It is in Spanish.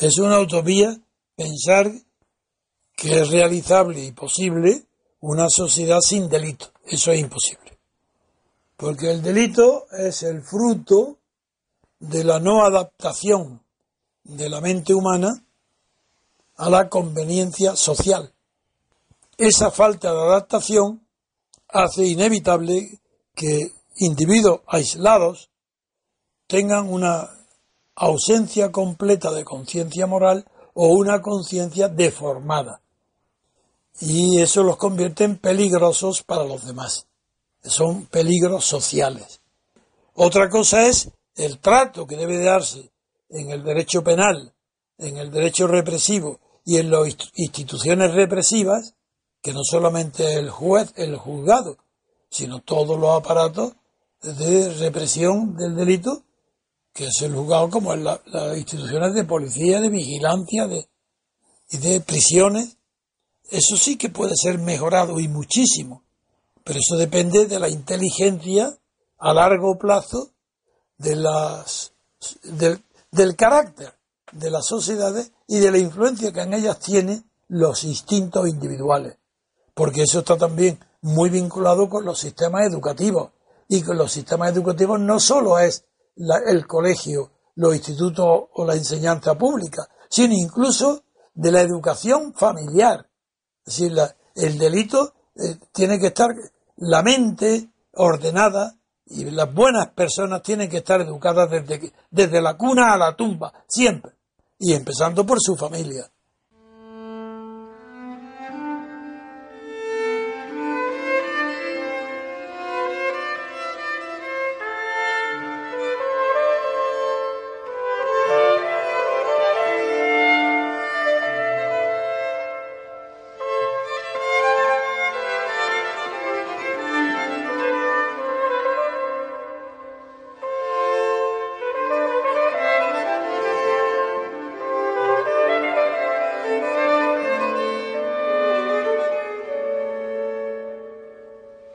Es una utopía pensar que es realizable y posible una sociedad sin delito. Eso es imposible. Porque el delito es el fruto de la no adaptación de la mente humana a la conveniencia social. Esa falta de adaptación hace inevitable que individuos aislados tengan una ausencia completa de conciencia moral o una conciencia deformada. Y eso los convierte en peligrosos para los demás. Son peligros sociales. Otra cosa es el trato que debe darse en el derecho penal, en el derecho represivo y en las instituciones represivas, que no solamente el juez, el juzgado, sino todos los aparatos de represión del delito, que es el juzgado como en las instituciones de policía, de vigilancia de, y de prisiones. Eso sí que puede ser mejorado y muchísimo, pero eso depende de la inteligencia a largo plazo de las, del, carácter de las sociedades y de la influencia que en ellas tienen los instintos individuales. Porque eso está también muy vinculado con los sistemas educativos. Y con los sistemas educativos no solo es el colegio, los institutos o la enseñanza pública, sino incluso de la educación familiar. Es decir, el delito eh, tiene que estar la mente ordenada y las buenas personas tienen que estar educadas desde, desde la cuna a la tumba, siempre. Y empezando por su familia.